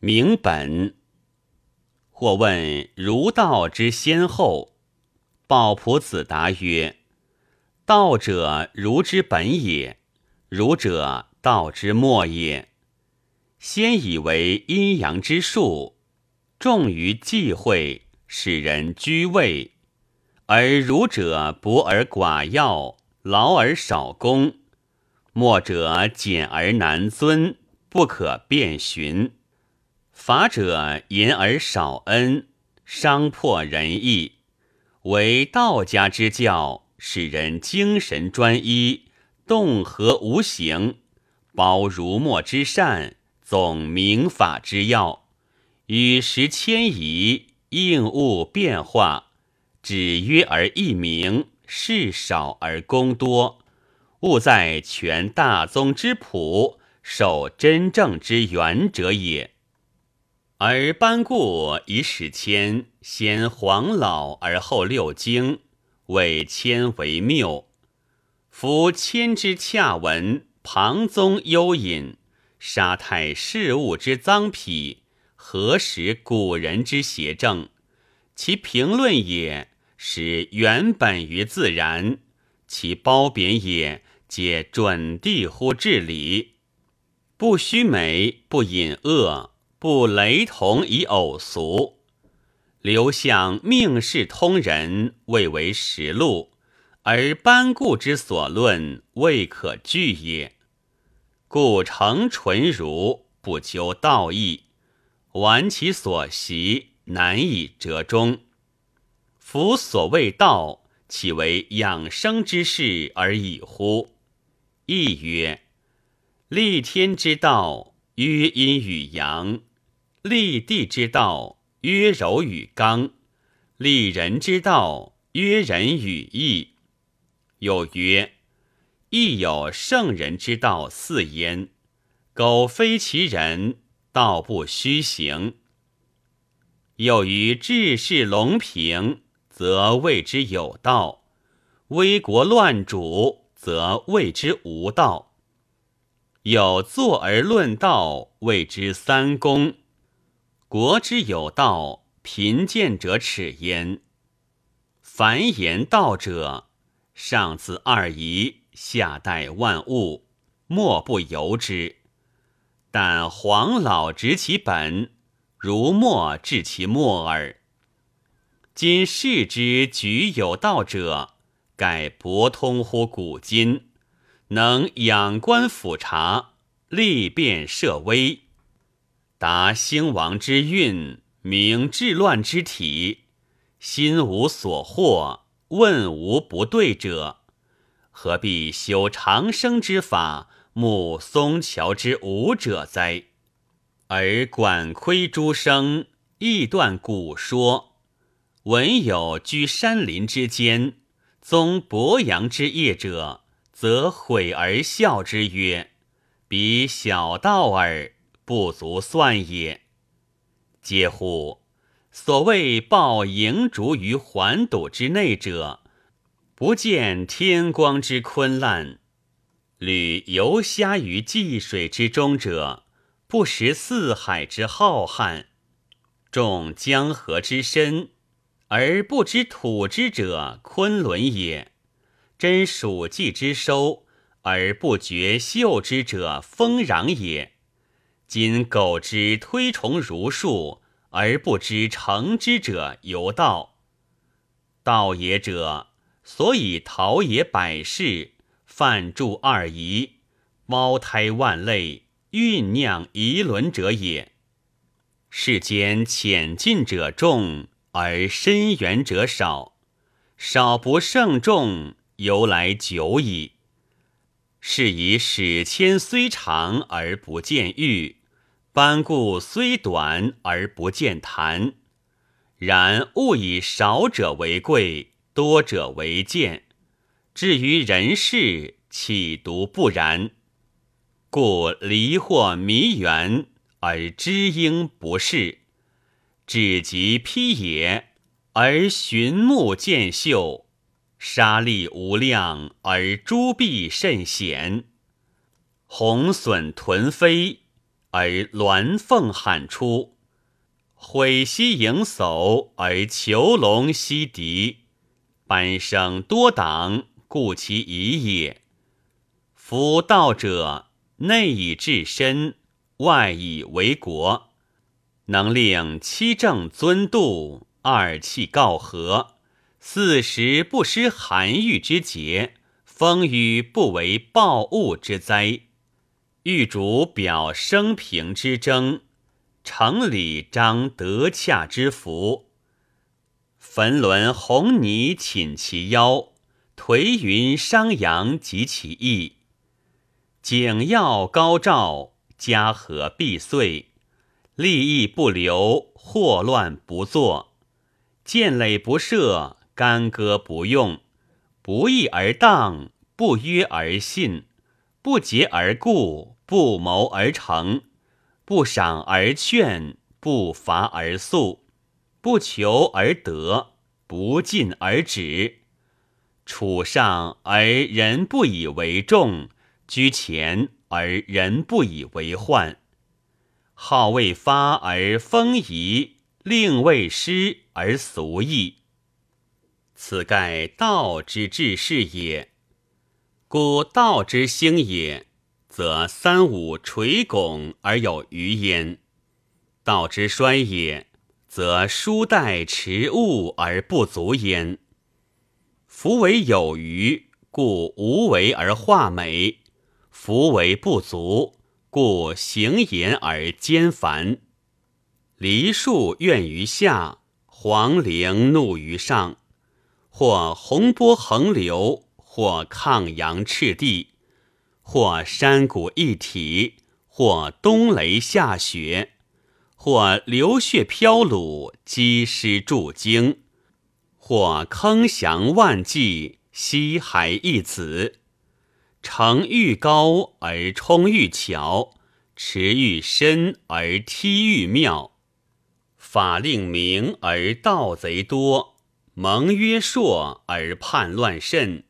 明本。或问儒道之先后，鲍朴子答曰：“道者，儒之本也；儒者，道之末也。先以为阴阳之术，重于忌讳，使人居位；而儒者博而寡要，劳而少功；末者简而难遵，不可辨寻。”法者言而少恩，伤破仁义；为道家之教，使人精神专一，动和无形，包儒墨之善，总明法之要，与时迁移，应物变化，止约而易明，事少而功多，务在全大宗之朴，守真正之源者也。而班固以史迁先黄老而后六经，谓迁为谬。夫迁之洽文，庞宗幽隐，沙太事物之脏癖，何时古人之邪正？其评论也，使原本于自然；其褒贬也，皆准地乎至理，不虚美，不隐恶。不雷同以偶俗，刘向命世通人，未为实录；而班固之所论，未可据也。故诚纯儒，不究道义，玩其所习，难以折中。夫所谓道，岂为养生之事而已乎？亦曰：立天之道，曰阴与阳。立地之道，曰柔与刚；立人之道，曰仁与义。又曰：亦有圣人之道四焉。苟非其人，道不虚行。又于治世隆平，则谓之有道；危国乱主，则谓之无道。有坐而论道，谓之三公。国之有道，贫贱者耻焉。凡言道者，上自二仪，下待万物，莫不由之。但黄老执其本，儒墨治其末耳。今世之举有道者，盖博通乎古今，能仰观俯察，立变设微。达兴亡之运，明治乱之体，心无所获，问无不对者，何必修长生之法，慕松桥之武者哉？而管窥诸生，臆断古说，闻有居山林之间，宗伯阳之业者，则毁而笑之曰：“彼小道耳。”不足算也。嗟乎！所谓抱营烛于环堵之内者，不见天光之坤烂；履游虾于济水之中者，不识四海之浩瀚；众江河之深，而不知土之者，昆仑也；真属稷之收，而不觉秀之者，丰壤也。今苟之推崇儒术，而不知成之者犹道。道也者，所以陶冶百世，泛著二仪，胞胎万类，酝酿仪伦者也。世间浅近者众，而深远者少，少不胜众，由来久矣。是以史迁虽长而不见誉。班固虽短而不见谈，然勿以少者为贵，多者为贱。至于人事，岂独不然？故离或迷缘而知应不是，只及披野而寻木见秀，沙砾无量而诸壁甚险，鸿隼豚飞。而鸾凤喊出；毁兮迎叟，而囚龙息敌。班生多党，故其已也。夫道者，内以治身，外以为国，能令七正尊度，二气告和，四时不失寒玉之节，风雨不为暴物之灾。欲主表生平之争，成礼彰德洽之福。焚轮红泥寝其腰，颓云商阳及其翼。景耀高照，家和必遂；利益不留，祸乱不作。剑垒不设，干戈不用。不义而当，不约而信，不结而固，不谋而成，不赏而劝，不罚而速，不求而得，不进而止。处上而人不以为重。居前而人不以为患，号未发而风移，令未失而俗易。此盖道之治世也。故道之兴也，则三五垂拱而有余焉；道之衰也，则书带持物而不足焉。夫为有余，故无为而化美。夫为不足，故行言而兼繁。梨树怨于下，黄陵怒于上。或洪波横流，或抗阳赤地，或山谷一体，或冬雷下雪，或流血飘橹，积尸铸经，或坑降万计，西海一子。城欲高而冲欲巧，池欲深而梯欲妙。法令明而盗贼多，盟约硕而叛乱甚。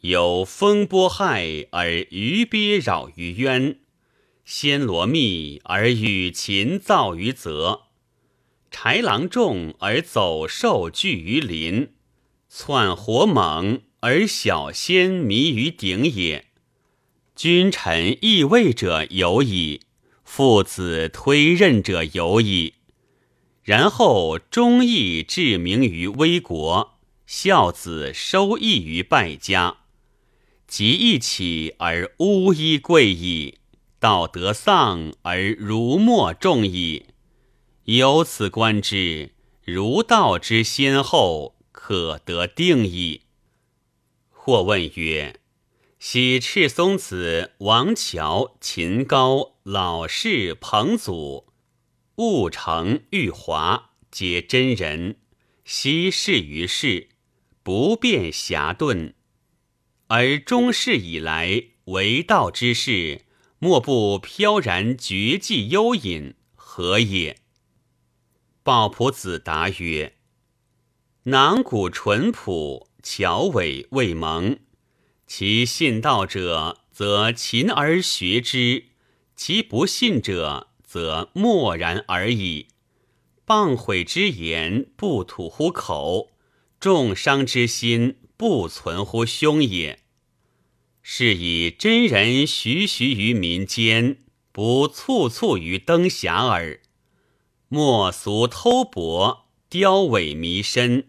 有风波害而鱼鳖扰于渊，暹罗密而羽禽噪于泽。豺狼众而走兽聚于林，窜火猛。而小仙迷于鼎也，君臣易位者有矣，父子推任者有矣。然后忠义至明于危国，孝子收益于败家。即一起而巫医贵矣，道德丧而儒墨重矣。由此观之，儒道之先后可得定矣。或问曰：“昔赤松子、王乔、秦高、老氏、彭祖、戊成、玉华，皆真人，悉仕于世，不便侠遁。而中世以来，为道之士，莫不飘然绝迹幽隐，何也？”鲍朴子答曰：“囊骨淳朴。”巧伟未萌，其信道者则勤而学之；其不信者则默然而已。谤毁之言不吐乎口，重伤之心不存乎凶也。是以真人徐徐于民间，不簇簇于灯霞耳。莫俗偷薄，雕伪弥深。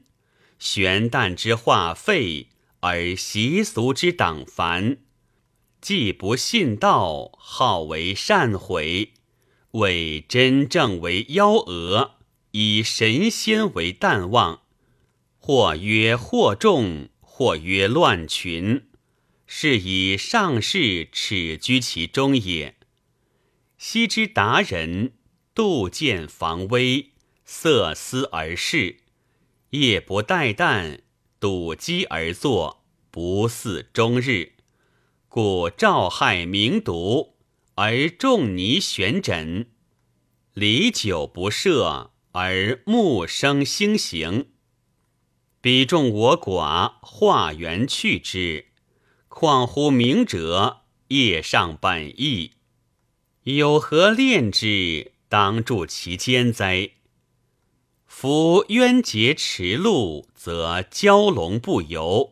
玄诞之化废，而习俗之党繁；既不信道，好为善毁，为真正为妖蛾，以神仙为淡忘。或曰惑众，或曰乱群，是以上士耻居其中也。昔之达人，杜渐防微，色思而事。夜不待旦，赌机而坐，不似终日。故赵害明毒，而仲尼悬枕；礼酒不赦，而木生星行。彼众我寡，化缘去之。况乎明者，夜上本意。有何恋之，当助其间哉？夫渊洁池陆，则蛟龙不游；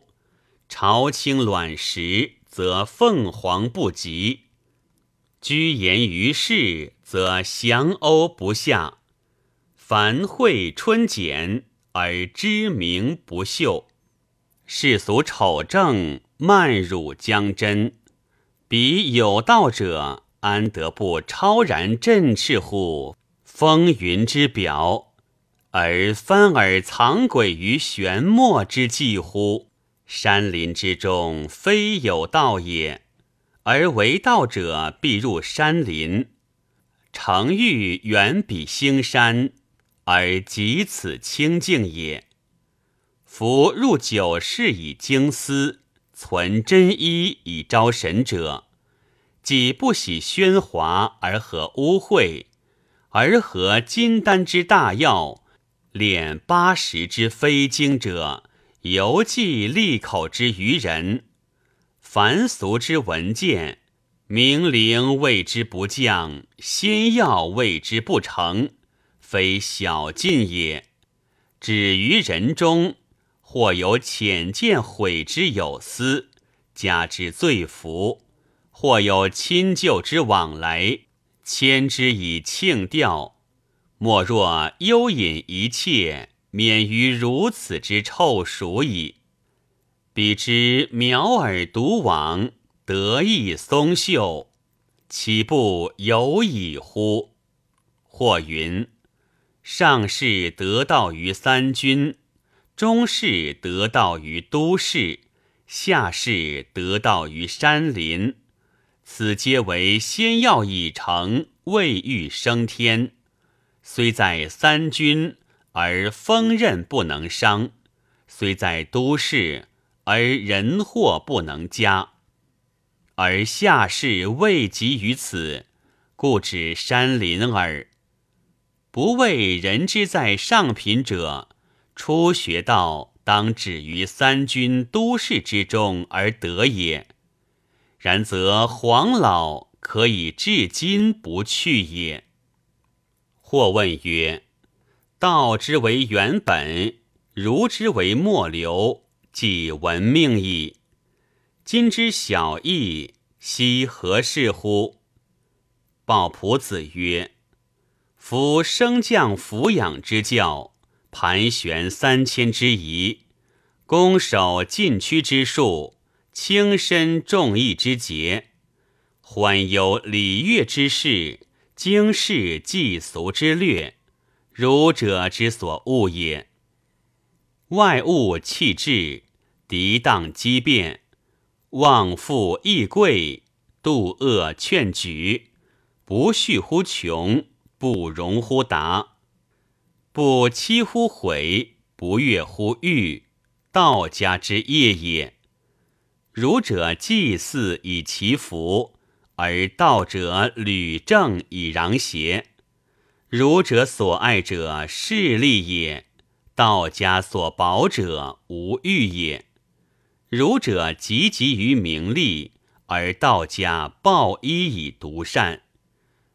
潮清卵石，则凤凰不及。居言于世，则翔鸥不下；凡会春简，而知名不秀。世俗丑正，慢辱将真。彼有道者，安得不超然振翅乎？风云之表。而翻耳藏鬼于玄墨之际乎？山林之中，非有道也，而为道者必入山林。诚欲远比兴山，而及此清净也。夫入九世以经思，存真一以招神者，既不喜喧哗而合污秽，而合金丹之大药。敛八十之非经者，犹记利口之愚人；凡俗之文见，明灵谓之不降，仙药谓之不成，非小进也。止于人中，或有浅见毁之有司，加之罪服；或有亲旧之往来，牵之以庆吊。莫若幽隐一切，免于如此之臭鼠矣。彼之苗耳独往，得意松秀，岂不有矣乎？或云：上士得道于三军，中士得道于都市，下士得道于山林。此皆为仙药已成，未欲升天。虽在三军，而锋刃不能伤；虽在都市，而人祸不能加。而下士未及于此，故指山林耳。不为人之在上品者，初学道当止于三军都市之中而得也。然则黄老可以至今不去也。或问曰：“道之为原本，儒之为末流，即闻命矣。今之小义，奚何事乎？”鲍仆子曰：“夫升降俯仰之教，盘旋三千之仪，攻守禁区之术，轻身重义之节，缓有礼乐之事。”经世祭俗之略，儒者之所恶也。外物弃质，涤荡机变，望富易贵，度恶劝举，不恤乎穷，不容乎达，不欺乎毁，不悦乎欲，道家之业也。儒者祭祀以祈福。而道者履正以攘邪，儒者所爱者势利也，道家所保者无欲也。儒者汲汲于名利，而道家抱一以独善。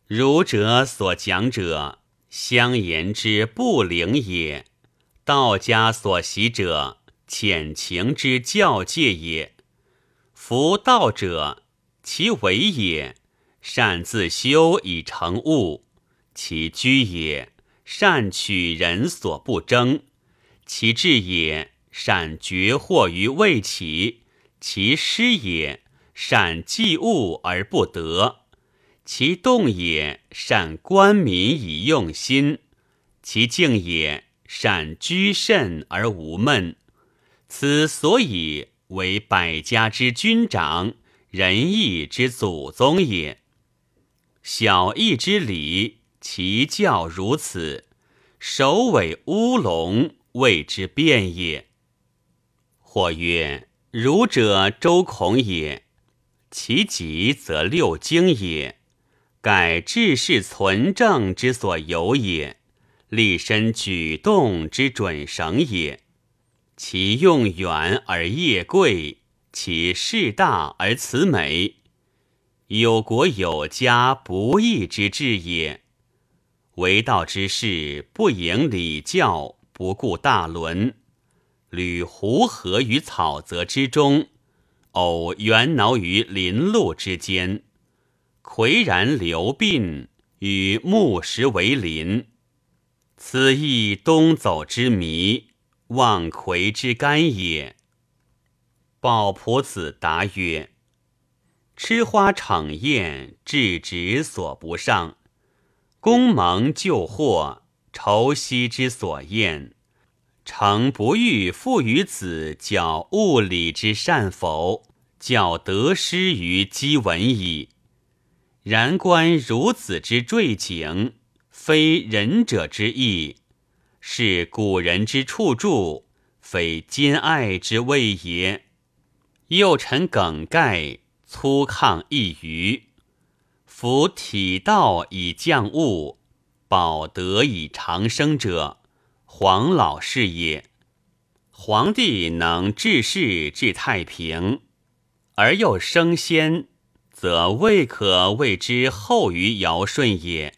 儒者所讲者相言之不灵也，道家所习者浅情之教戒也。夫道者。其为也，善自修以成物；其居也，善取人所不争；其志也，善绝祸于未起；其失也，善济物而不得；其动也，善观民以用心；其静也，善居慎而无闷。此所以为百家之君长。仁义之祖宗也，小义之礼，其教如此，首尾乌龙，谓之变也。或曰：儒者周孔也，其极则六经也，盖治世存正之所由也，立身举动之准绳也，其用远而业贵。其势大而辞美，有国有家不义之志也。为道之事，不迎礼教，不顾大伦，履胡河于草泽之中，偶猿挠于林路之间，魁然流鬓，与木石为邻。此亦东走之迷，望魁之干也。鲍仆子答曰。吃花逞宴，至直所不上；公蒙救祸，愁惜之所厌。诚不欲父与子教物理之善否，教得失于积文矣。然观孺子之坠井，非仁者之意，是古人之处著，非兼爱之谓也。幼臣梗盖。粗犷一隅，夫体道以降物，保德以长生者，黄老是也。皇帝能治世治太平，而又升仙，则未可谓之后于尧舜也。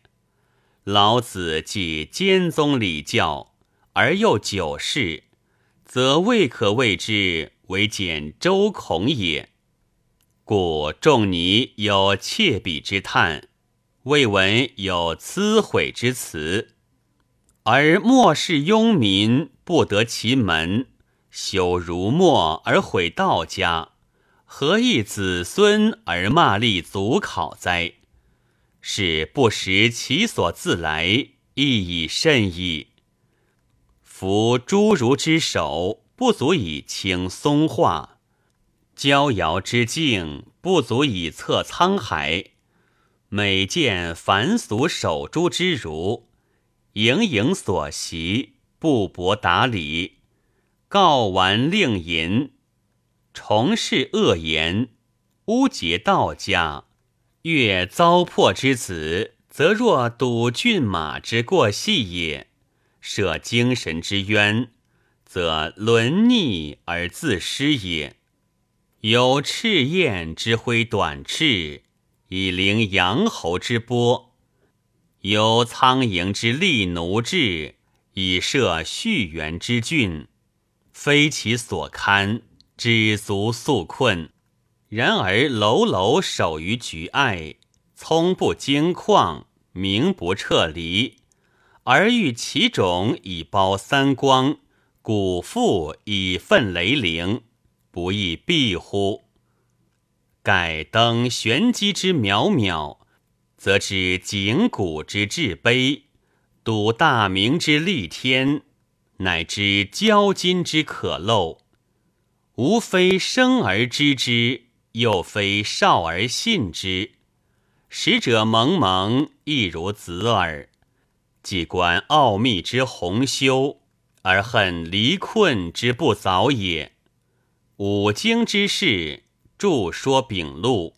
老子既兼宗礼教，而又久世，则未可谓之为简周孔也。故仲尼有窃笔之叹，未闻有疵毁之词，而末世庸民不得其门，修儒墨而毁道家，何益子孙而骂立祖考哉？是不识其所自来，亦已甚矣。夫诸儒之手，不足以清松化。交遥之境不足以测沧海，每见凡俗守株之儒，盈盈所习，不博达理，告完令淫，重事恶言，污结道家，越糟粕之子，则若赌骏马之过隙也；涉精神之渊，则沦逆而自失也。有赤焰之挥短翅，以凌阳侯之波；有苍蝇之利奴志，以摄续元之郡。非其所堪，知足素困。然而楼楼守于局隘，聪不经旷，名不彻离，而欲其种以包三光，古父以奋雷凌。不亦必乎？盖登玄机之渺渺，则知景古之至卑；睹大明之立天，乃知交金之可陋。吾非生而知之，又非少而信之。使者蒙蒙，亦如子耳。既观奥秘之宏修，而恨离困之不早也。五经之事，著说秉录；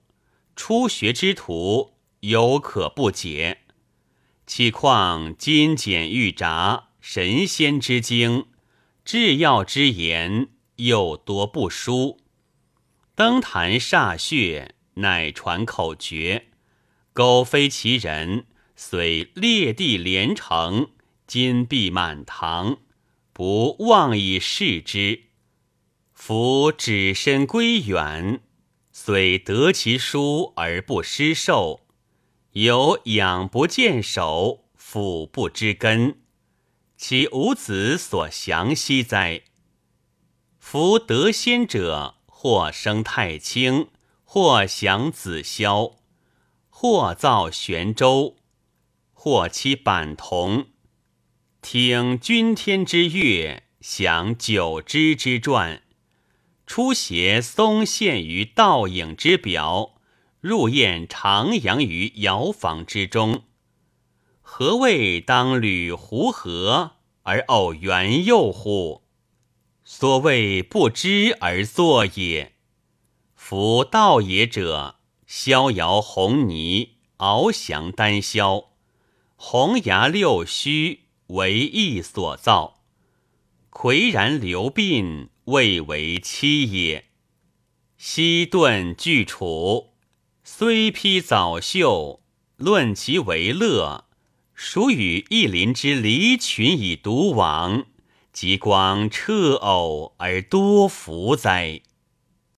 初学之徒，犹可不解。岂况金简玉札、神仙之经、制药之言，又多不书。登坛歃血，乃传口诀；苟非其人，虽列地连城，金碧满堂，不妄以视之。夫只身归远，虽得其书而不失寿，有养不见首，俯不知根，其无子所降息哉？夫得先者，或生太清，或享子霄，或造玄州，或期板铜，听君天之乐，享九之之传。出携松陷于倒影之表，入宴徜徉于瑶房之中。何谓当履湖河而偶园囿乎？所谓不知而作也。夫道也者，逍遥红泥，翱翔丹霄，红牙六须，为意所造，岿然流鬓。未为妻也。西遁巨楚，虽披早袖，论其为乐，孰与一林之离群以独往？极光彻偶而多福哉！